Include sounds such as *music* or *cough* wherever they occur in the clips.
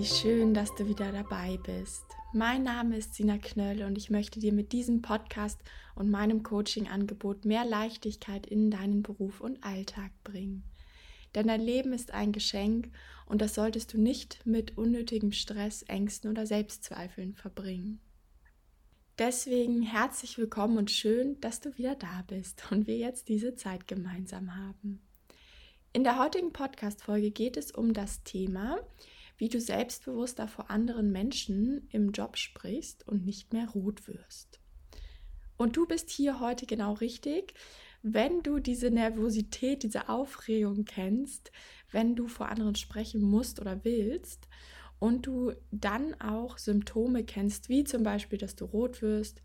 Wie schön, dass du wieder dabei bist. Mein Name ist Sina Knöll und ich möchte dir mit diesem Podcast und meinem Coaching-Angebot mehr Leichtigkeit in deinen Beruf und Alltag bringen. Denn dein Leben ist ein Geschenk und das solltest du nicht mit unnötigem Stress, Ängsten oder Selbstzweifeln verbringen. Deswegen herzlich willkommen und schön, dass du wieder da bist und wir jetzt diese Zeit gemeinsam haben. In der heutigen Podcast-Folge geht es um das Thema, wie du selbstbewusster vor anderen Menschen im Job sprichst und nicht mehr rot wirst. Und du bist hier heute genau richtig, wenn du diese Nervosität, diese Aufregung kennst, wenn du vor anderen sprechen musst oder willst und du dann auch Symptome kennst, wie zum Beispiel, dass du rot wirst,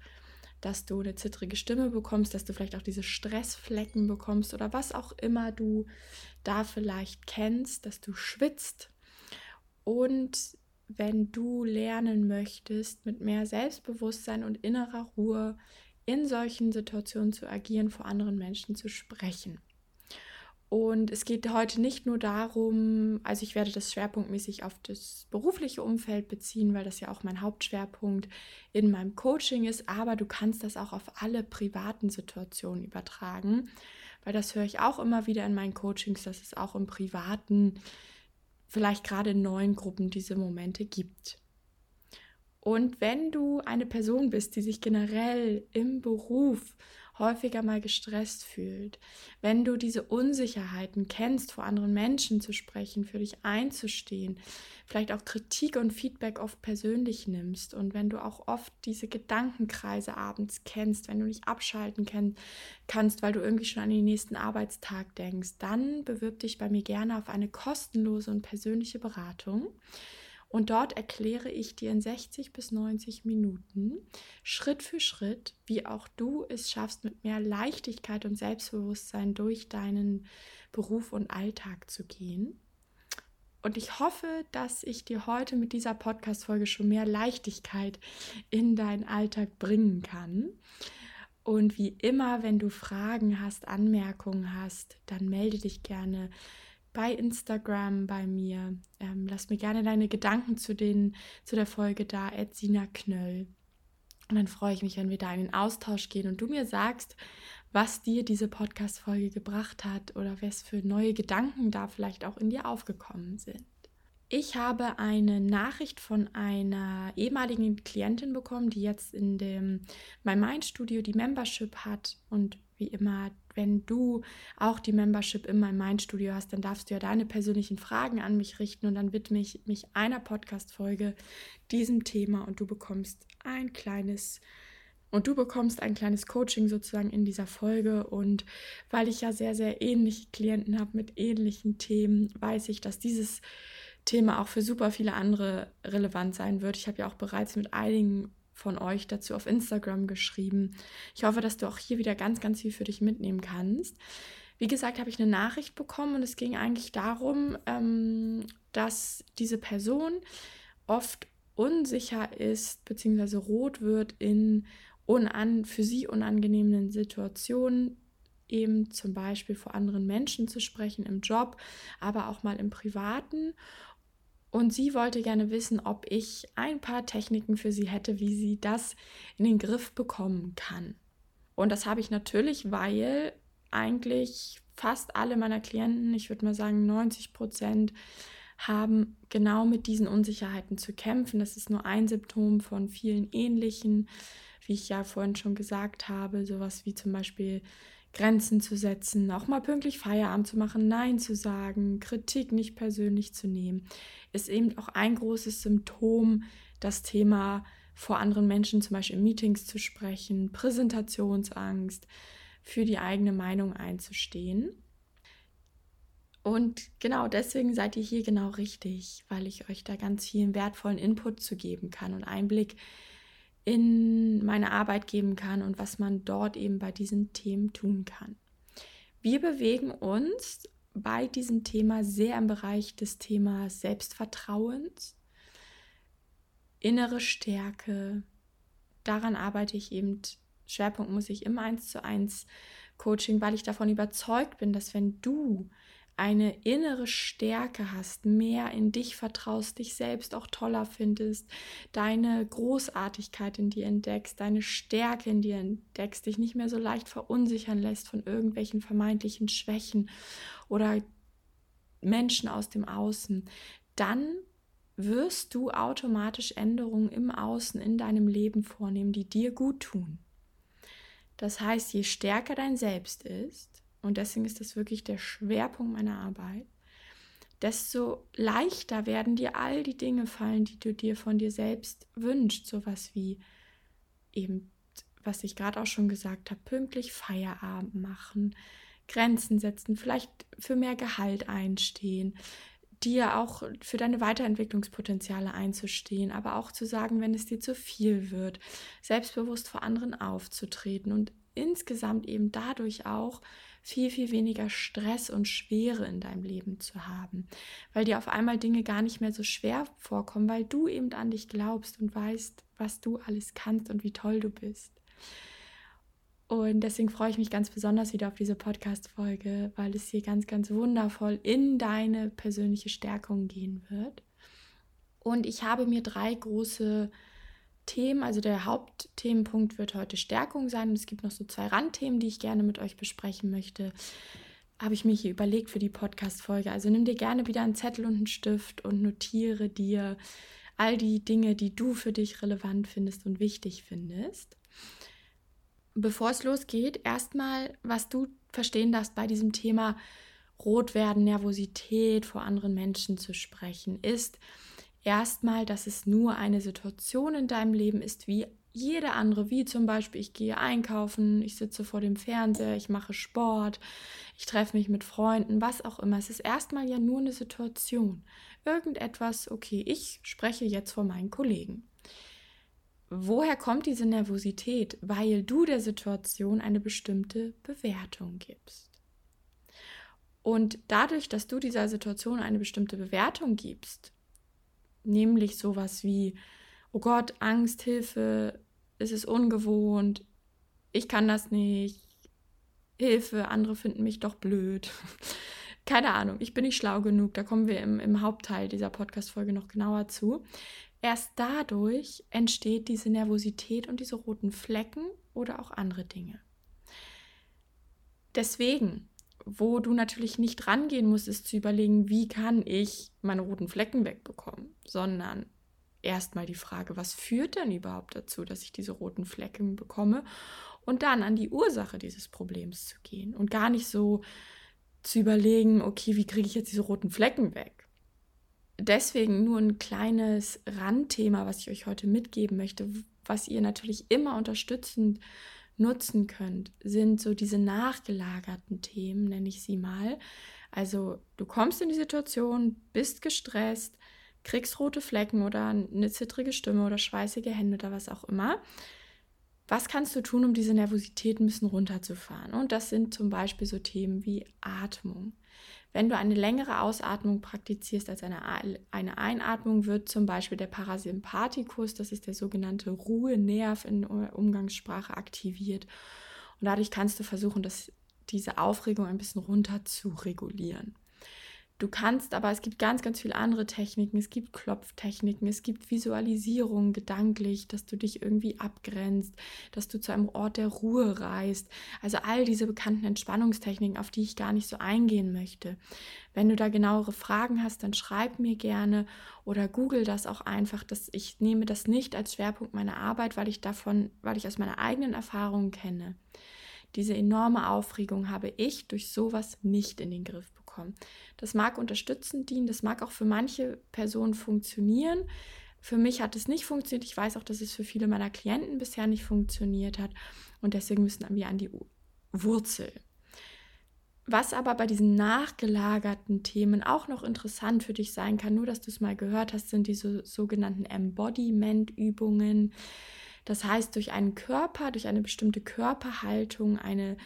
dass du eine zittrige Stimme bekommst, dass du vielleicht auch diese Stressflecken bekommst oder was auch immer du da vielleicht kennst, dass du schwitzt. Und wenn du lernen möchtest, mit mehr Selbstbewusstsein und innerer Ruhe in solchen Situationen zu agieren, vor anderen Menschen zu sprechen. Und es geht heute nicht nur darum, also ich werde das schwerpunktmäßig auf das berufliche Umfeld beziehen, weil das ja auch mein Hauptschwerpunkt in meinem Coaching ist, aber du kannst das auch auf alle privaten Situationen übertragen, weil das höre ich auch immer wieder in meinen Coachings, dass es auch im privaten, vielleicht gerade in neuen Gruppen diese Momente gibt. Und wenn du eine Person bist, die sich generell im Beruf häufiger mal gestresst fühlt, wenn du diese Unsicherheiten kennst, vor anderen Menschen zu sprechen, für dich einzustehen, vielleicht auch Kritik und Feedback oft persönlich nimmst und wenn du auch oft diese Gedankenkreise abends kennst, wenn du nicht abschalten kann, kannst, weil du irgendwie schon an den nächsten Arbeitstag denkst, dann bewirb dich bei mir gerne auf eine kostenlose und persönliche Beratung. Und dort erkläre ich dir in 60 bis 90 Minuten Schritt für Schritt, wie auch du es schaffst, mit mehr Leichtigkeit und Selbstbewusstsein durch deinen Beruf und Alltag zu gehen. Und ich hoffe, dass ich dir heute mit dieser Podcast-Folge schon mehr Leichtigkeit in deinen Alltag bringen kann. Und wie immer, wenn du Fragen hast, Anmerkungen hast, dann melde dich gerne bei Instagram bei mir. Ähm, lass mir gerne deine Gedanken zu, den, zu der Folge da, Sina Knöll. Und dann freue ich mich, wenn wir da in den Austausch gehen und du mir sagst, was dir diese Podcast-Folge gebracht hat oder was für neue Gedanken da vielleicht auch in dir aufgekommen sind. Ich habe eine Nachricht von einer ehemaligen Klientin bekommen, die jetzt in dem My Mind Studio die Membership hat und wie immer, wenn du auch die Membership in meinem Mindstudio hast, dann darfst du ja deine persönlichen Fragen an mich richten und dann widme ich mich einer Podcast-Folge diesem Thema und du bekommst ein kleines und du bekommst ein kleines Coaching sozusagen in dieser Folge. Und weil ich ja sehr, sehr ähnliche Klienten habe mit ähnlichen Themen, weiß ich, dass dieses Thema auch für super viele andere relevant sein wird. Ich habe ja auch bereits mit einigen von euch dazu auf Instagram geschrieben. Ich hoffe, dass du auch hier wieder ganz, ganz viel für dich mitnehmen kannst. Wie gesagt, habe ich eine Nachricht bekommen und es ging eigentlich darum, ähm, dass diese Person oft unsicher ist bzw. rot wird in unan für sie unangenehmen Situationen, eben zum Beispiel vor anderen Menschen zu sprechen im Job, aber auch mal im Privaten und sie wollte gerne wissen, ob ich ein paar Techniken für sie hätte, wie sie das in den Griff bekommen kann. Und das habe ich natürlich, weil eigentlich fast alle meiner Klienten, ich würde mal sagen 90 Prozent, haben genau mit diesen Unsicherheiten zu kämpfen. Das ist nur ein Symptom von vielen ähnlichen, wie ich ja vorhin schon gesagt habe, sowas wie zum Beispiel Grenzen zu setzen, auch mal pünktlich Feierabend zu machen, Nein zu sagen, Kritik nicht persönlich zu nehmen, ist eben auch ein großes Symptom, das Thema vor anderen Menschen, zum Beispiel in Meetings zu sprechen, Präsentationsangst, für die eigene Meinung einzustehen. Und genau deswegen seid ihr hier genau richtig, weil ich euch da ganz vielen wertvollen Input zu geben kann und Einblick in meine Arbeit geben kann und was man dort eben bei diesen Themen tun kann. Wir bewegen uns bei diesem Thema sehr im Bereich des Themas Selbstvertrauens, innere Stärke. Daran arbeite ich eben, Schwerpunkt muss ich im 1 zu 1 Coaching, weil ich davon überzeugt bin, dass wenn du eine innere Stärke hast, mehr in dich vertraust, dich selbst auch toller findest, deine Großartigkeit in dir entdeckst, deine Stärke in dir entdeckst, dich nicht mehr so leicht verunsichern lässt von irgendwelchen vermeintlichen Schwächen oder Menschen aus dem Außen, dann wirst du automatisch Änderungen im Außen in deinem Leben vornehmen, die dir gut tun. Das heißt, je stärker dein Selbst ist, und deswegen ist das wirklich der Schwerpunkt meiner Arbeit, desto leichter werden dir all die Dinge fallen, die du dir von dir selbst wünschst. Sowas wie eben, was ich gerade auch schon gesagt habe, pünktlich Feierabend machen, Grenzen setzen, vielleicht für mehr Gehalt einstehen, dir auch für deine Weiterentwicklungspotenziale einzustehen, aber auch zu sagen, wenn es dir zu viel wird, selbstbewusst vor anderen aufzutreten und insgesamt eben dadurch auch viel, viel weniger Stress und Schwere in deinem Leben zu haben, weil dir auf einmal Dinge gar nicht mehr so schwer vorkommen, weil du eben an dich glaubst und weißt, was du alles kannst und wie toll du bist. Und deswegen freue ich mich ganz besonders wieder auf diese Podcast-Folge, weil es hier ganz, ganz wundervoll in deine persönliche Stärkung gehen wird. Und ich habe mir drei große Themen, also der Hauptthemenpunkt wird heute Stärkung sein. Es gibt noch so zwei Randthemen, die ich gerne mit euch besprechen möchte. Habe ich mir hier überlegt für die Podcast-Folge. Also nimm dir gerne wieder einen Zettel und einen Stift und notiere dir all die Dinge, die du für dich relevant findest und wichtig findest bevor es losgeht, erstmal, was du verstehen darfst bei diesem Thema Rot werden, Nervosität vor anderen Menschen zu sprechen, ist erstmal, dass es nur eine Situation in deinem Leben ist, wie jede andere, wie zum Beispiel, ich gehe einkaufen, ich sitze vor dem Fernseher, ich mache Sport, ich treffe mich mit Freunden, was auch immer. Es ist erstmal ja nur eine Situation. Irgendetwas, okay, ich spreche jetzt vor meinen Kollegen woher kommt diese Nervosität? Weil du der Situation eine bestimmte Bewertung gibst. Und dadurch, dass du dieser Situation eine bestimmte Bewertung gibst, nämlich sowas wie, oh Gott, Angst, Hilfe, es ist ungewohnt, ich kann das nicht, Hilfe, andere finden mich doch blöd. *laughs* Keine Ahnung, ich bin nicht schlau genug, da kommen wir im, im Hauptteil dieser Podcast-Folge noch genauer zu. Erst dadurch entsteht diese Nervosität und diese roten Flecken oder auch andere Dinge. Deswegen, wo du natürlich nicht rangehen musst, ist zu überlegen, wie kann ich meine roten Flecken wegbekommen, sondern erstmal die Frage, was führt denn überhaupt dazu, dass ich diese roten Flecken bekomme? Und dann an die Ursache dieses Problems zu gehen und gar nicht so zu überlegen, okay, wie kriege ich jetzt diese roten Flecken weg, deswegen nur ein kleines Randthema, was ich euch heute mitgeben möchte, was ihr natürlich immer unterstützend nutzen könnt, sind so diese nachgelagerten Themen, nenne ich sie mal. Also du kommst in die Situation, bist gestresst, kriegst rote Flecken oder eine zittrige Stimme oder schweißige Hände oder was auch immer. Was kannst du tun, um diese Nervosität ein bisschen runterzufahren? Und das sind zum Beispiel so Themen wie Atmung. Wenn du eine längere Ausatmung praktizierst als eine, Einatmung, wird zum Beispiel der Parasympathikus, das ist der sogenannte Ruhenerv in Umgangssprache, aktiviert. Und dadurch kannst du versuchen, dass diese Aufregung ein bisschen runter zu regulieren. Du kannst aber, es gibt ganz, ganz viele andere Techniken. Es gibt Klopftechniken, es gibt Visualisierungen gedanklich, dass du dich irgendwie abgrenzt, dass du zu einem Ort der Ruhe reist. Also all diese bekannten Entspannungstechniken, auf die ich gar nicht so eingehen möchte. Wenn du da genauere Fragen hast, dann schreib mir gerne oder google das auch einfach. Dass ich nehme das nicht als Schwerpunkt meiner Arbeit, weil ich davon, weil ich aus meiner eigenen Erfahrung kenne. Diese enorme Aufregung habe ich durch sowas nicht in den Griff bekommen. Das mag unterstützend dienen, das mag auch für manche Personen funktionieren. Für mich hat es nicht funktioniert. Ich weiß auch, dass es für viele meiner Klienten bisher nicht funktioniert hat. Und deswegen müssen wir an die Wurzel. Was aber bei diesen nachgelagerten Themen auch noch interessant für dich sein kann, nur dass du es mal gehört hast, sind diese sogenannten Embodiment-Übungen. Das heißt, durch einen Körper, durch eine bestimmte Körperhaltung, eine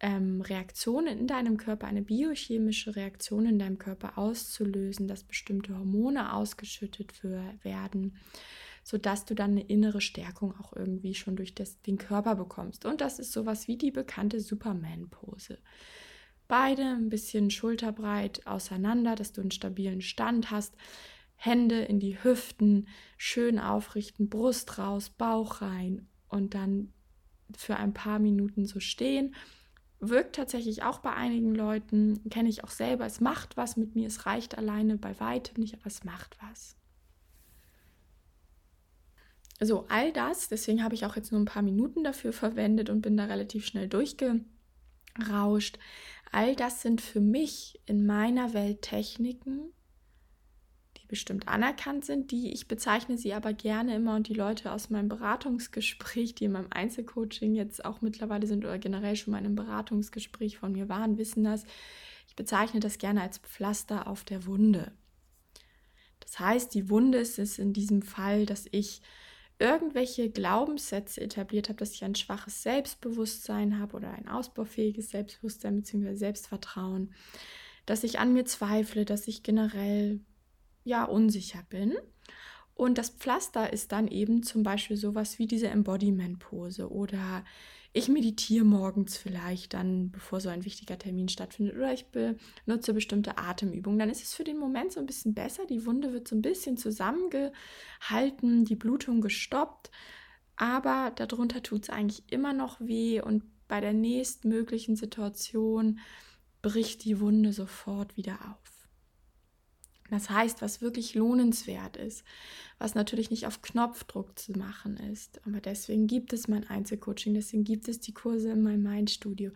ähm, Reaktion in deinem Körper, eine biochemische Reaktion in deinem Körper auszulösen, dass bestimmte Hormone ausgeschüttet für, werden, sodass du dann eine innere Stärkung auch irgendwie schon durch das, den Körper bekommst. Und das ist sowas wie die bekannte Superman-Pose. Beide ein bisschen schulterbreit auseinander, dass du einen stabilen Stand hast. Hände in die Hüften, schön aufrichten, Brust raus, Bauch rein und dann für ein paar Minuten so stehen. Wirkt tatsächlich auch bei einigen Leuten, kenne ich auch selber. Es macht was mit mir, es reicht alleine bei weitem nicht, aber es macht was. So, all das, deswegen habe ich auch jetzt nur ein paar Minuten dafür verwendet und bin da relativ schnell durchgerauscht. All das sind für mich in meiner Welt Techniken, bestimmt anerkannt sind, die ich bezeichne sie aber gerne immer und die Leute aus meinem Beratungsgespräch, die in meinem Einzelcoaching jetzt auch mittlerweile sind oder generell schon mal in einem Beratungsgespräch von mir waren, wissen das. Ich bezeichne das gerne als Pflaster auf der Wunde. Das heißt, die Wunde ist es in diesem Fall, dass ich irgendwelche Glaubenssätze etabliert habe, dass ich ein schwaches Selbstbewusstsein habe oder ein ausbaufähiges Selbstbewusstsein bzw. Selbstvertrauen, dass ich an mir zweifle, dass ich generell ja unsicher bin. Und das Pflaster ist dann eben zum Beispiel sowas wie diese Embodiment-Pose oder ich meditiere morgens vielleicht dann, bevor so ein wichtiger Termin stattfindet, oder ich benutze bestimmte Atemübungen. Dann ist es für den Moment so ein bisschen besser. Die Wunde wird so ein bisschen zusammengehalten, die Blutung gestoppt, aber darunter tut es eigentlich immer noch weh und bei der nächstmöglichen Situation bricht die Wunde sofort wieder auf. Das heißt, was wirklich lohnenswert ist, was natürlich nicht auf Knopfdruck zu machen ist, aber deswegen gibt es mein Einzelcoaching, deswegen gibt es die Kurse in meinem Mindstudio,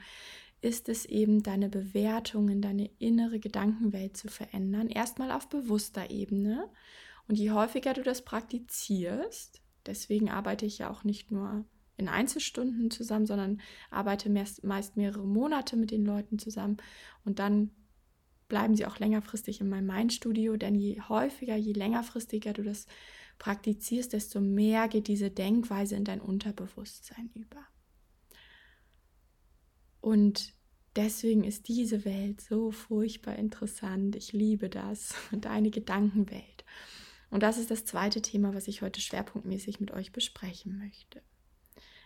ist es eben deine Bewertungen, deine innere Gedankenwelt zu verändern, erstmal auf bewusster Ebene. Und je häufiger du das praktizierst, deswegen arbeite ich ja auch nicht nur in Einzelstunden zusammen, sondern arbeite meist mehrere Monate mit den Leuten zusammen. Und dann bleiben sie auch längerfristig in meinem Mindstudio, denn je häufiger, je längerfristiger du das praktizierst, desto mehr geht diese Denkweise in dein Unterbewusstsein über. Und deswegen ist diese Welt so furchtbar interessant. Ich liebe das, *laughs* deine Gedankenwelt. Und das ist das zweite Thema, was ich heute schwerpunktmäßig mit euch besprechen möchte.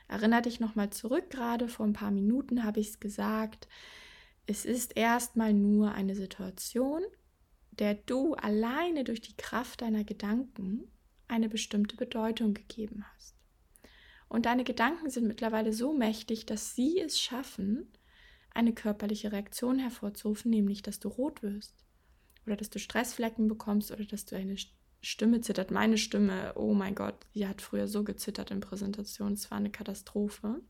Erinner dich nochmal zurück, gerade vor ein paar Minuten habe ich es gesagt, es ist erstmal nur eine Situation, der du alleine durch die Kraft deiner Gedanken eine bestimmte Bedeutung gegeben hast. Und deine Gedanken sind mittlerweile so mächtig, dass sie es schaffen, eine körperliche Reaktion hervorzurufen, nämlich dass du rot wirst oder dass du Stressflecken bekommst oder dass du eine Stimme zittert. Meine Stimme, oh mein Gott, die hat früher so gezittert in Präsentationen, es war eine Katastrophe.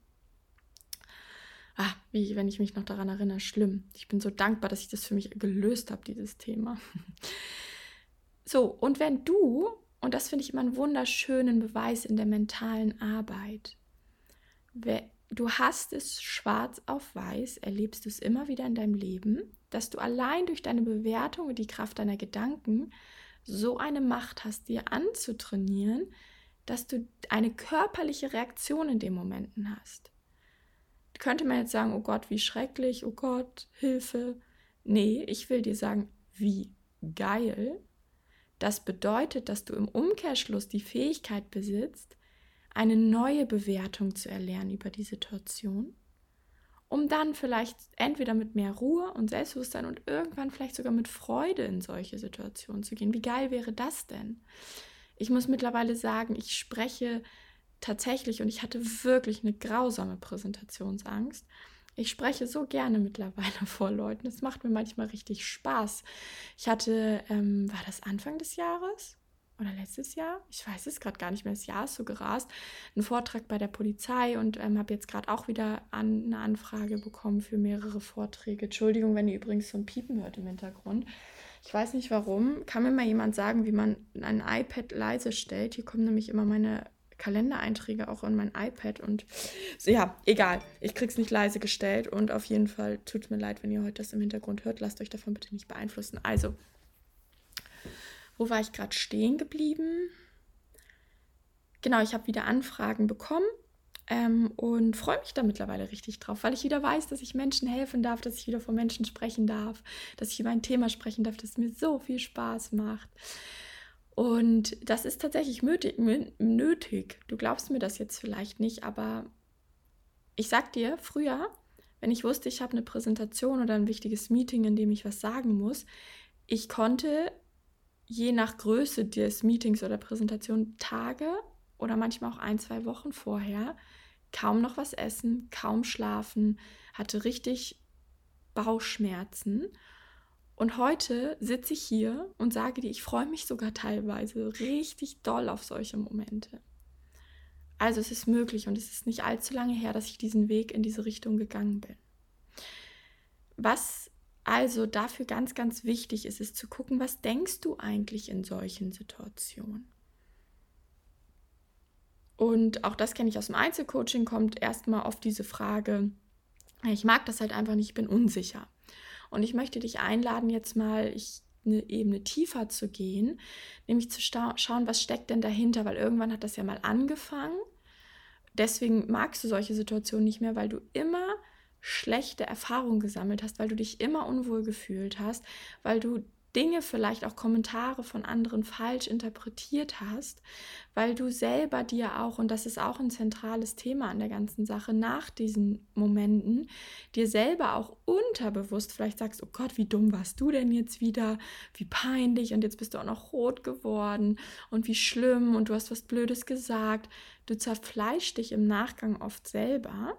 Ah, wie wenn ich mich noch daran erinnere, schlimm. Ich bin so dankbar, dass ich das für mich gelöst habe, dieses Thema. *laughs* So, und wenn du, und das finde ich immer einen wunderschönen Beweis in der mentalen Arbeit, du hast es schwarz auf weiß, erlebst du es immer wieder in deinem Leben, dass du allein durch deine Bewertung und die Kraft deiner Gedanken so eine Macht hast, dir anzutrainieren, dass du eine körperliche Reaktion in den Momenten hast könnte man jetzt sagen, oh Gott, wie schrecklich, oh Gott, Hilfe. Nee, ich will dir sagen, wie geil. Das bedeutet, dass du im Umkehrschluss die Fähigkeit besitzt, eine neue Bewertung zu erlernen über die Situation, um dann vielleicht entweder mit mehr Ruhe und Selbstbewusstsein und irgendwann vielleicht sogar mit Freude in solche Situationen zu gehen. Wie geil wäre das denn? Ich muss mittlerweile sagen, ich spreche tatsächlich, und ich hatte wirklich eine grausame Präsentationsangst. Ich spreche so gerne mittlerweile *laughs* vor Leuten. Es macht mir manchmal richtig Spaß. Ich hatte, ähm, war das Anfang des Jahres oder letztes Jahr? Ich weiß es gerade gar nicht mehr. Das Jahr ist so gerast. Einen Vortrag bei der Polizei und ähm, habe jetzt gerade auch wieder an, eine Anfrage bekommen für mehrere Vorträge. Entschuldigung, wenn ihr übrigens so ein Piepen hört im Hintergrund. Ich weiß nicht warum. Kann mir mal jemand sagen, wie man ein iPad leise stellt? Hier kommen nämlich immer meine Kalendereinträge auch in mein iPad und so, ja, egal. Ich krieg's nicht leise gestellt und auf jeden Fall tut mir leid, wenn ihr heute das im Hintergrund hört. Lasst euch davon bitte nicht beeinflussen. Also, wo war ich gerade stehen geblieben? Genau, ich habe wieder Anfragen bekommen ähm, und freue mich da mittlerweile richtig drauf, weil ich wieder weiß, dass ich Menschen helfen darf, dass ich wieder vor Menschen sprechen darf, dass ich über ein Thema sprechen darf, das mir so viel Spaß macht. Und das ist tatsächlich nötig. Du glaubst mir das jetzt vielleicht nicht, aber ich sag dir, früher, wenn ich wusste, ich habe eine Präsentation oder ein wichtiges Meeting, in dem ich was sagen muss, ich konnte je nach Größe des Meetings oder Präsentation Tage oder manchmal auch ein, zwei Wochen vorher kaum noch was essen, kaum schlafen, hatte richtig Bauchschmerzen. Und heute sitze ich hier und sage dir, ich freue mich sogar teilweise richtig doll auf solche Momente. Also es ist möglich und es ist nicht allzu lange her, dass ich diesen Weg in diese Richtung gegangen bin. Was also dafür ganz, ganz wichtig ist, ist zu gucken, was denkst du eigentlich in solchen Situationen? Und auch das kenne ich aus dem Einzelcoaching, kommt erstmal auf diese Frage, ich mag das halt einfach nicht, ich bin unsicher. Und ich möchte dich einladen, jetzt mal ich, eine Ebene tiefer zu gehen, nämlich zu schauen, was steckt denn dahinter, weil irgendwann hat das ja mal angefangen. Deswegen magst du solche Situationen nicht mehr, weil du immer schlechte Erfahrungen gesammelt hast, weil du dich immer unwohl gefühlt hast, weil du Dinge, vielleicht auch Kommentare von anderen falsch interpretiert hast, weil du selber dir auch, und das ist auch ein zentrales Thema an der ganzen Sache, nach diesen Momenten dir selber auch unterbewusst vielleicht sagst, oh Gott, wie dumm warst du denn jetzt wieder, wie peinlich und jetzt bist du auch noch rot geworden und wie schlimm und du hast was Blödes gesagt. Du zerfleischst dich im Nachgang oft selber.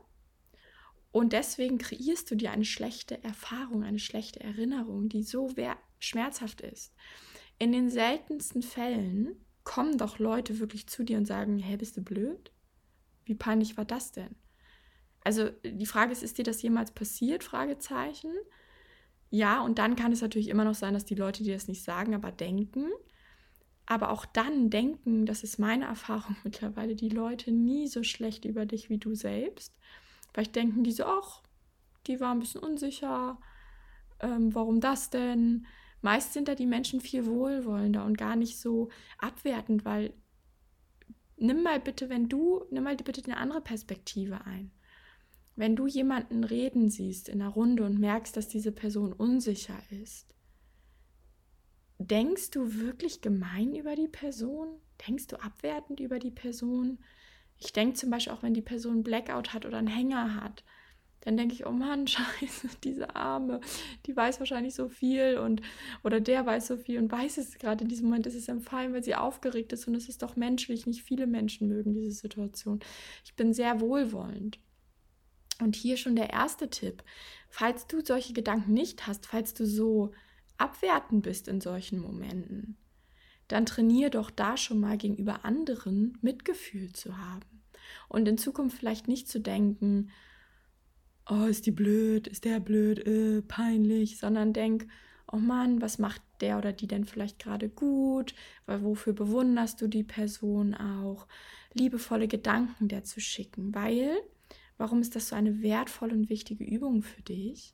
Und deswegen kreierst du dir eine schlechte Erfahrung, eine schlechte Erinnerung, die so schmerzhaft ist. In den seltensten Fällen kommen doch Leute wirklich zu dir und sagen, hey, bist du blöd? Wie peinlich war das denn? Also die Frage ist, ist dir das jemals passiert? Fragezeichen. Ja, und dann kann es natürlich immer noch sein, dass die Leute dir das nicht sagen, aber denken. Aber auch dann denken, das ist meine Erfahrung *laughs* mittlerweile, die Leute nie so schlecht über dich wie du selbst. Vielleicht denken die so, ach, die war ein bisschen unsicher, ähm, warum das denn? Meist sind da die Menschen viel wohlwollender und gar nicht so abwertend, weil nimm mal bitte, wenn du, nimm mal bitte eine andere Perspektive ein. Wenn du jemanden reden siehst in einer Runde und merkst, dass diese Person unsicher ist, denkst du wirklich gemein über die Person? Denkst du abwertend über die Person? Ich denke zum Beispiel auch, wenn die Person Blackout hat oder einen Hänger hat, dann denke ich, oh Mann, *laughs* scheiße, diese Arme, die weiß wahrscheinlich so viel und oder der weiß so viel und weiß es gerade in diesem Moment, ist es empfallen, weil sie aufgeregt ist und es ist doch menschlich, nicht viele Menschen mögen diese Situation. Ich bin sehr wohlwollend. Und hier schon der erste Tipp, falls du solche Gedanken nicht hast, falls du so abwertend bist in solchen Momenten, dann trainier doch da schon mal gegenüber anderen Mitgefühl zu haben und in Zukunft vielleicht nicht zu denken, oh, ist die blöd, ist der blöd, äh, peinlich, sondern denk, oh Mann, was macht der oder die denn vielleicht gerade gut? Weil wofür bewunderst du die Person auch? Liebevolle Gedanken der zu schicken, weil, warum ist das so eine wertvolle und wichtige Übung für dich?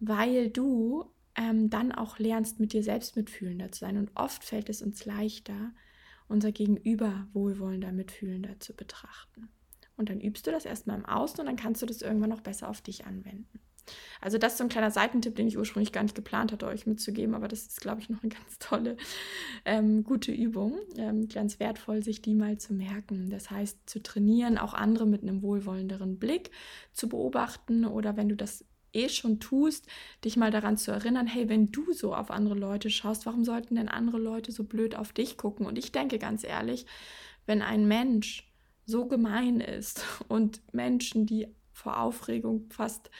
Weil du ähm, dann auch lernst, mit dir selbst mitfühlender zu sein. Und oft fällt es uns leichter, unser Gegenüber wohlwollender, mitfühlender zu betrachten. Und dann übst du das erstmal im Außen und dann kannst du das irgendwann noch besser auf dich anwenden. Also das ist so ein kleiner Seitentipp, den ich ursprünglich gar nicht geplant hatte, euch mitzugeben, aber das ist, glaube ich, noch eine *laughs* ganz tolle, ähm, gute Übung. Ähm, ganz wertvoll, sich die mal zu merken. Das heißt, zu trainieren, auch andere mit einem wohlwollenderen Blick zu beobachten oder wenn du das eh schon tust, dich mal daran zu erinnern, hey, wenn du so auf andere Leute schaust, warum sollten denn andere Leute so blöd auf dich gucken? Und ich denke ganz ehrlich, wenn ein Mensch so gemein ist *laughs* und Menschen, die vor Aufregung fast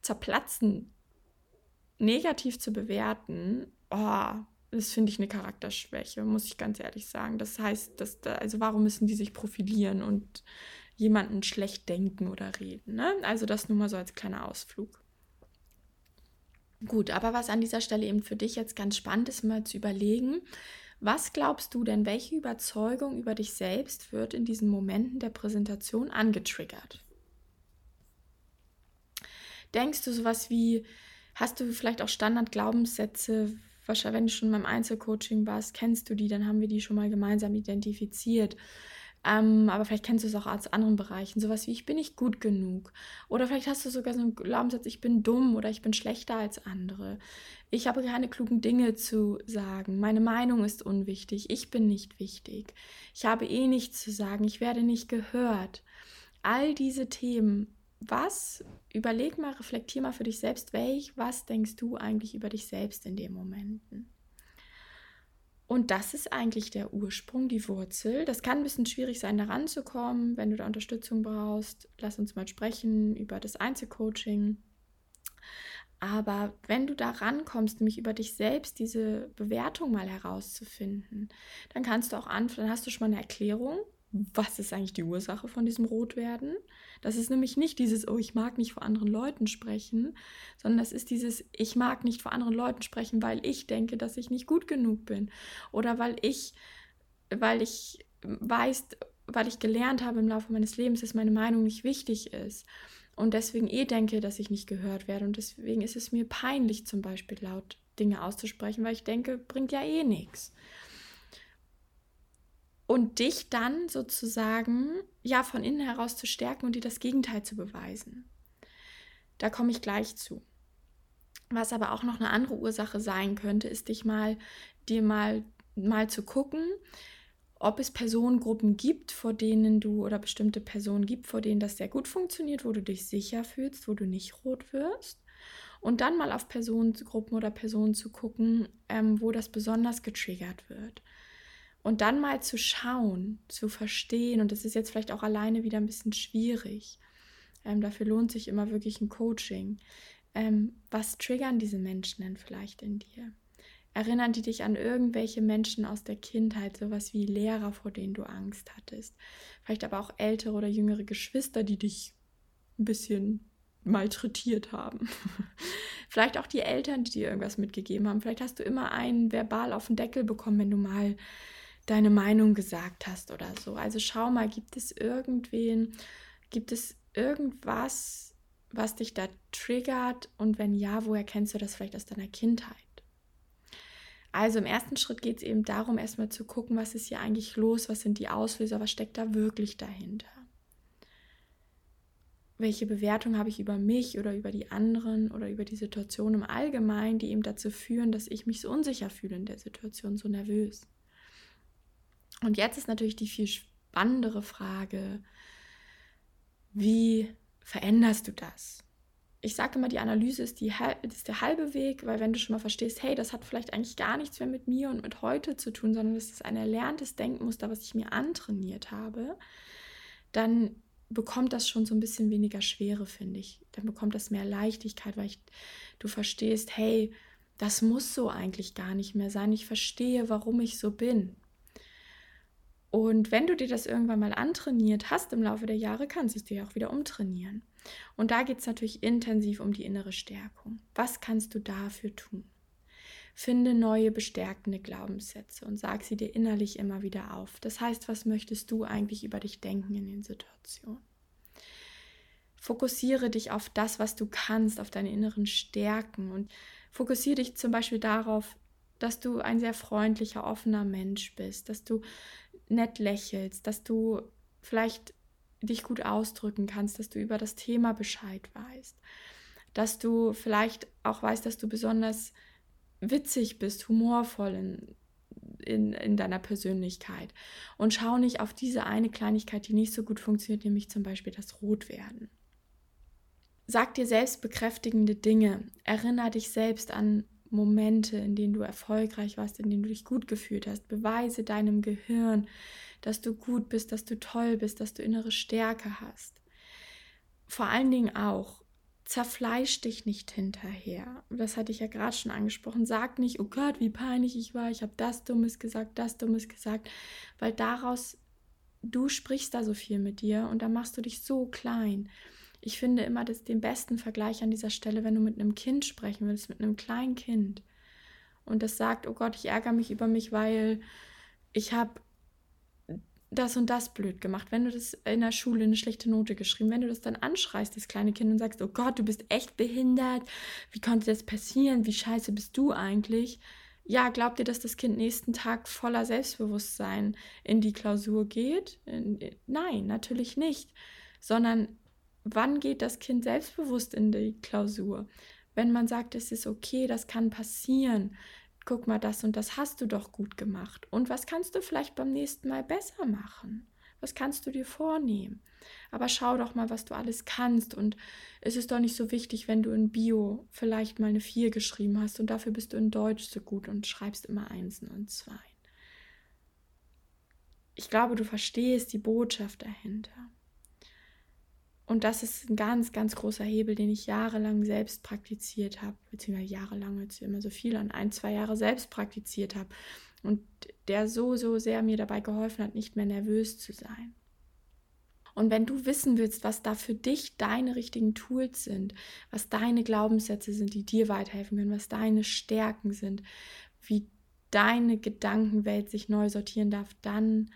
zerplatzen, negativ zu bewerten, oh, das finde ich eine Charakterschwäche, muss ich ganz ehrlich sagen. Das heißt, dass da, also warum müssen die sich profilieren und jemanden schlecht denken oder reden? Ne? Also das nur mal so als kleiner Ausflug. Gut, aber was an dieser Stelle eben für dich jetzt ganz spannend ist, mal zu überlegen, was glaubst du denn, welche Überzeugung über dich selbst wird in diesen Momenten der Präsentation angetriggert? Denkst du sowas wie, hast du vielleicht auch Standardglaubenssätze, wahrscheinlich wenn du schon beim Einzelcoaching warst, kennst du die, dann haben wir die schon mal gemeinsam identifiziert. Ähm, aber vielleicht kennst du es auch aus anderen Bereichen. Sowas wie, ich bin nicht gut genug. Oder vielleicht hast du sogar so einen Glaubenssatz, ich bin dumm oder ich bin schlechter als andere. Ich habe keine klugen Dinge zu sagen. Meine Meinung ist unwichtig. Ich bin nicht wichtig. Ich habe eh nichts zu sagen. Ich werde nicht gehört. All diese Themen was, überleg mal, reflektier mal für dich selbst, welch, was denkst du eigentlich über dich selbst in den Momenten? Und das ist eigentlich der Ursprung, die Wurzel. Das kann ein bisschen schwierig sein, da ranzukommen. Wenn du da Unterstützung brauchst, lass uns mal sprechen über das Einzelcoaching. Aber wenn du da rankommst, nämlich über dich selbst diese Bewertung mal herauszufinden, dann kannst du auch anfangen, dann hast du schon mal eine Erklärung, was ist eigentlich die Ursache von diesem Rotwerden. Das ist nämlich nicht dieses, oh, ich mag nicht vor anderen Leuten sprechen, sondern das ist dieses, ich mag nicht vor anderen Leuten sprechen, weil ich denke, dass ich nicht gut genug bin. Oder weil ich, weil ich weiß, weil ich gelernt habe im Laufe meines Lebens, dass meine Meinung nicht wichtig ist. Und deswegen eh denke, dass ich nicht gehört werde. Und deswegen ist es mir peinlich, zum Beispiel laut Dinge auszusprechen, weil ich denke, bringt ja eh nichts und dich dann sozusagen ja von innen heraus zu stärken und dir das Gegenteil zu beweisen. Da komme ich gleich zu. Was aber auch noch eine andere Ursache sein könnte, ist dich mal dir mal mal zu gucken, ob es Personengruppen gibt, vor denen du oder bestimmte Personen gibt, vor denen das sehr gut funktioniert, wo du dich sicher fühlst, wo du nicht rot wirst. Und dann mal auf Personengruppen oder Personen zu gucken, ähm, wo das besonders getriggert wird. Und dann mal zu schauen, zu verstehen, und das ist jetzt vielleicht auch alleine wieder ein bisschen schwierig. Ähm, dafür lohnt sich immer wirklich ein Coaching. Ähm, was triggern diese Menschen denn vielleicht in dir? Erinnern die dich an irgendwelche Menschen aus der Kindheit, sowas wie Lehrer, vor denen du Angst hattest? Vielleicht aber auch ältere oder jüngere Geschwister, die dich ein bisschen malträtiert haben. *laughs* Vielleicht auch die Eltern, die dir irgendwas mitgegeben haben. Vielleicht hast du immer einen verbal auf den Deckel bekommen, wenn du mal deine Meinung gesagt hast oder so. Also schau mal, gibt es irgendwen, gibt es irgendwas, was dich da triggert und wenn ja, woher kennst du das vielleicht aus deiner Kindheit? Also im ersten Schritt geht es eben darum, erstmal zu gucken, was ist hier eigentlich los, was sind die Auslöser, was steckt da wirklich dahinter. Welche Bewertung habe ich über mich oder über die anderen oder über die Situation im Allgemeinen, die eben dazu führen, dass ich mich so unsicher fühle in der Situation, so nervös. Und jetzt ist natürlich die viel spannendere Frage, wie veränderst du das? Ich sage immer, die Analyse ist, die, ist der halbe Weg, weil wenn du schon mal verstehst, hey, das hat vielleicht eigentlich gar nichts mehr mit mir und mit heute zu tun, sondern das ist ein erlerntes Denkmuster, was ich mir antrainiert habe, dann bekommt das schon so ein bisschen weniger Schwere, finde ich. Dann bekommt das mehr Leichtigkeit, weil ich, du verstehst, hey, das muss so eigentlich gar nicht mehr sein. Ich verstehe, warum ich so bin. Und wenn du dir das irgendwann mal antrainiert hast im Laufe der Jahre, kannst du es dir auch wieder umtrainieren. Und da geht es natürlich intensiv um die innere Stärkung. Was kannst du dafür tun? Finde neue bestärkende Glaubenssätze und sag sie dir innerlich immer wieder auf. Das heißt, was möchtest du eigentlich über dich denken in den Situationen? Fokussiere dich auf das, was du kannst, auf deine inneren Stärken und fokussiere dich zum Beispiel darauf, dass du ein sehr freundlicher, offener Mensch bist, dass du nett lächelst, dass du vielleicht dich gut ausdrücken kannst, dass du über das Thema Bescheid weißt, dass du vielleicht auch weißt, dass du besonders witzig bist, humorvoll in, in, in deiner Persönlichkeit. Und schau nicht auf diese eine Kleinigkeit, die nicht so gut funktioniert, nämlich zum Beispiel das Rotwerden. Sag dir selbst bekräftigende Dinge. Erinner dich selbst an Momente, in denen du erfolgreich warst, in denen du dich gut gefühlt hast. Beweise deinem Gehirn, dass du gut bist, dass du toll bist, dass du innere Stärke hast. Vor allen Dingen auch, zerfleisch dich nicht hinterher. Das hatte ich ja gerade schon angesprochen. Sag nicht, oh Gott, wie peinlich ich war, ich habe das Dummes gesagt, das Dummes gesagt, weil daraus, du sprichst da so viel mit dir und da machst du dich so klein. Ich finde immer das, den besten Vergleich an dieser Stelle, wenn du mit einem Kind sprechen willst, mit einem kleinen Kind und das sagt, oh Gott, ich ärgere mich über mich, weil ich habe das und das blöd gemacht. Wenn du das in der Schule eine schlechte Note geschrieben, wenn du das dann anschreist, das kleine Kind, und sagst, oh Gott, du bist echt behindert, wie konnte das passieren, wie scheiße bist du eigentlich? Ja, glaubt ihr, dass das Kind nächsten Tag voller Selbstbewusstsein in die Klausur geht? Nein, natürlich nicht, sondern wann geht das Kind selbstbewusst in die Klausur? Wenn man sagt, es ist okay, das kann passieren. Guck mal, das und das hast du doch gut gemacht. Und was kannst du vielleicht beim nächsten Mal besser machen? Was kannst du dir vornehmen? Aber schau doch mal, was du alles kannst. Und es ist doch nicht so wichtig, wenn du in Bio vielleicht mal eine 4 geschrieben hast und dafür bist du in Deutsch so gut und schreibst immer Einsen und Zweien. Ich glaube, du verstehst die Botschaft dahinter. Und das ist ein ganz, ganz großer Hebel, den ich jahrelang selbst praktiziert habe, beziehungsweise jahrelang, jetzt immer so viel, an ein, zwei Jahre selbst praktiziert habe. Und der so, so sehr mir dabei geholfen hat, nicht mehr nervös zu sein. Und wenn du wissen willst, was da für dich deine richtigen Tools sind, was deine Glaubenssätze sind, die dir weiterhelfen können, was deine Stärken sind, wie deine Gedankenwelt sich neu sortieren darf, dann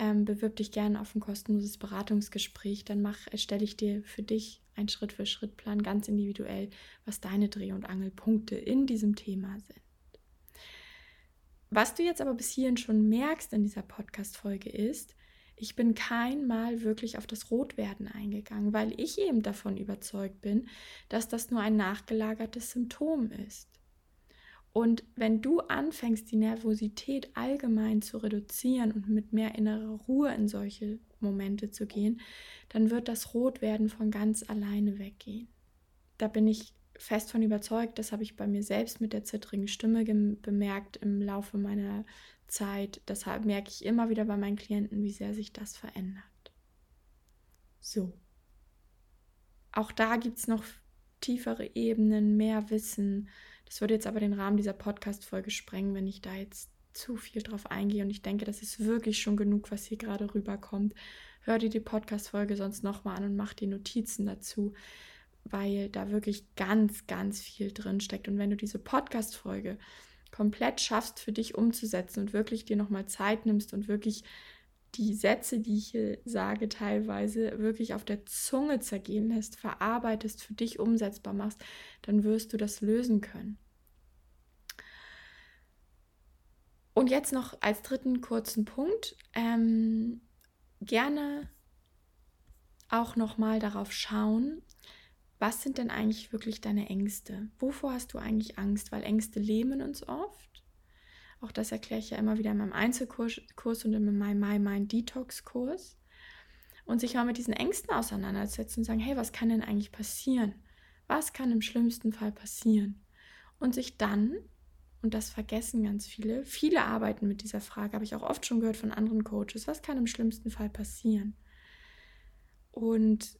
ähm, bewirb dich gerne auf ein kostenloses Beratungsgespräch. Dann erstelle ich dir für dich einen Schritt-für-Schritt-Plan ganz individuell, was deine Dreh- und Angelpunkte in diesem Thema sind. Was du jetzt aber bis hierhin schon merkst in dieser Podcast-Folge ist, ich bin kein Mal wirklich auf das Rotwerden eingegangen, weil ich eben davon überzeugt bin, dass das nur ein nachgelagertes Symptom ist. Und wenn du anfängst, die Nervosität allgemein zu reduzieren und mit mehr innerer Ruhe in solche Momente zu gehen, dann wird das Rotwerden von ganz alleine weggehen. Da bin ich fest von überzeugt, das habe ich bei mir selbst mit der zittrigen Stimme bemerkt im Laufe meiner Zeit. Deshalb merke ich immer wieder bei meinen Klienten, wie sehr sich das verändert. So. Auch da gibt es noch tiefere Ebenen, mehr Wissen. Das würde jetzt aber den Rahmen dieser Podcast-Folge sprengen, wenn ich da jetzt zu viel drauf eingehe. Und ich denke, das ist wirklich schon genug, was hier gerade rüberkommt. Hör dir die Podcast-Folge sonst nochmal an und mach die Notizen dazu, weil da wirklich ganz, ganz viel drin steckt. Und wenn du diese Podcast-Folge komplett schaffst für dich umzusetzen und wirklich dir nochmal Zeit nimmst und wirklich die Sätze, die ich hier sage, teilweise wirklich auf der Zunge zergehen lässt, verarbeitest, für dich umsetzbar machst, dann wirst du das lösen können. Und jetzt noch als dritten kurzen Punkt, ähm, gerne auch nochmal darauf schauen, was sind denn eigentlich wirklich deine Ängste? Wovor hast du eigentlich Angst? Weil Ängste lähmen uns oft. Auch das erkläre ich ja immer wieder in meinem Einzelkurs und in meinem My Mind Detox Kurs. Und sich mal mit diesen Ängsten auseinandersetzen und sagen, hey, was kann denn eigentlich passieren? Was kann im schlimmsten Fall passieren? Und sich dann, und das vergessen ganz viele, viele arbeiten mit dieser Frage, habe ich auch oft schon gehört von anderen Coaches, was kann im schlimmsten Fall passieren? Und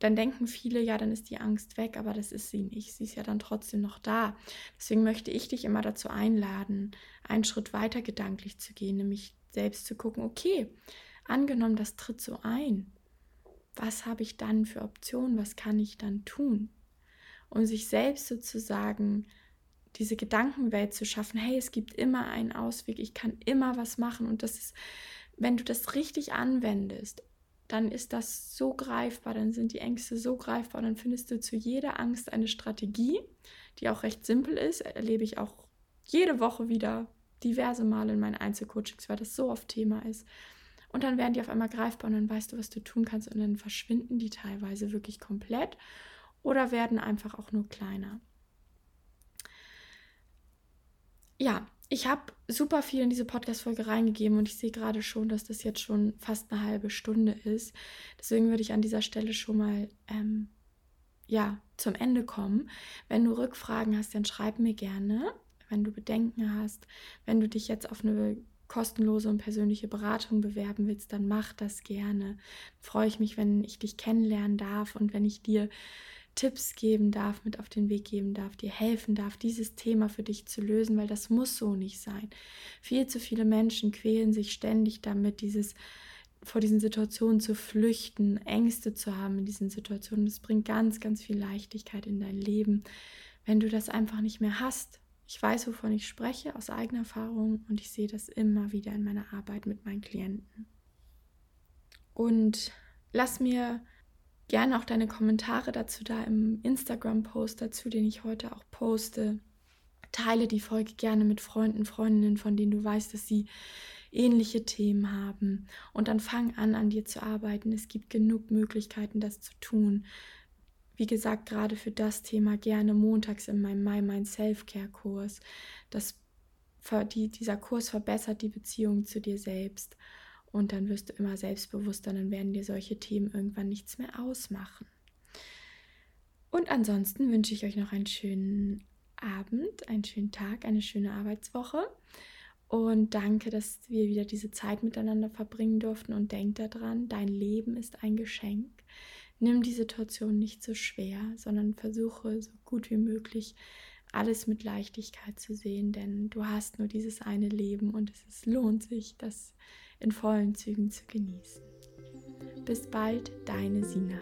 dann denken viele, ja, dann ist die Angst weg, aber das ist sie nicht. Sie ist ja dann trotzdem noch da. Deswegen möchte ich dich immer dazu einladen, einen Schritt weiter gedanklich zu gehen, nämlich selbst zu gucken, okay, angenommen, das tritt so ein. Was habe ich dann für Optionen? Was kann ich dann tun? Und sich selbst sozusagen diese Gedankenwelt zu schaffen, hey, es gibt immer einen Ausweg, ich kann immer was machen. Und das ist, wenn du das richtig anwendest dann ist das so greifbar, dann sind die Ängste so greifbar, dann findest du zu jeder Angst eine Strategie, die auch recht simpel ist, erlebe ich auch jede Woche wieder diverse Male in meinen Einzelcoachings, weil das so oft Thema ist. Und dann werden die auf einmal greifbar und dann weißt du, was du tun kannst und dann verschwinden die teilweise wirklich komplett oder werden einfach auch nur kleiner. Ja, ich habe super viel in diese Podcast-Folge reingegeben und ich sehe gerade schon, dass das jetzt schon fast eine halbe Stunde ist. Deswegen würde ich an dieser Stelle schon mal ähm, ja, zum Ende kommen. Wenn du Rückfragen hast, dann schreib mir gerne. Wenn du Bedenken hast, wenn du dich jetzt auf eine kostenlose und persönliche Beratung bewerben willst, dann mach das gerne. Freue ich mich, wenn ich dich kennenlernen darf und wenn ich dir Tipps geben darf, mit auf den Weg geben darf, dir helfen darf, dieses Thema für dich zu lösen, weil das muss so nicht sein. Viel zu viele Menschen quälen sich ständig damit, dieses vor diesen Situationen zu flüchten, Ängste zu haben in diesen Situationen. Das bringt ganz, ganz viel Leichtigkeit in dein Leben, wenn du das einfach nicht mehr hast. Ich weiß, wovon ich spreche, aus eigener Erfahrung und ich sehe das immer wieder in meiner Arbeit mit meinen Klienten. Und lass mir gerne auch deine Kommentare dazu da im Instagram-Post dazu, den ich heute auch poste. Teile die Folge gerne mit Freunden, Freundinnen, von denen du weißt, dass sie ähnliche Themen haben. Und dann fang an, an dir zu arbeiten. Es gibt genug Möglichkeiten, das zu tun. Wie gesagt, gerade für das Thema gerne montags in meinem My Mind Self-Care-Kurs. Das, die, dieser Kurs verbessert die Beziehung zu dir selbst Und dann wirst du immer selbstbewusster, dann werden dir solche Themen irgendwann nichts mehr ausmachen. Und ansonsten wünsche ich euch noch einen schönen Abend, einen schönen Tag, eine schöne Arbeitswoche. Und danke, dass wir wieder diese Zeit miteinander verbringen durften. Und denk daran, dein Leben ist ein Geschenk. Nimm die Situation nicht so schwer, sondern versuche so gut wie möglich alles mit Leichtigkeit zu sehen, denn du hast nur dieses eine Leben und es lohnt sich, das in vollen Zügen zu genießen. Bis bald, deine Sina.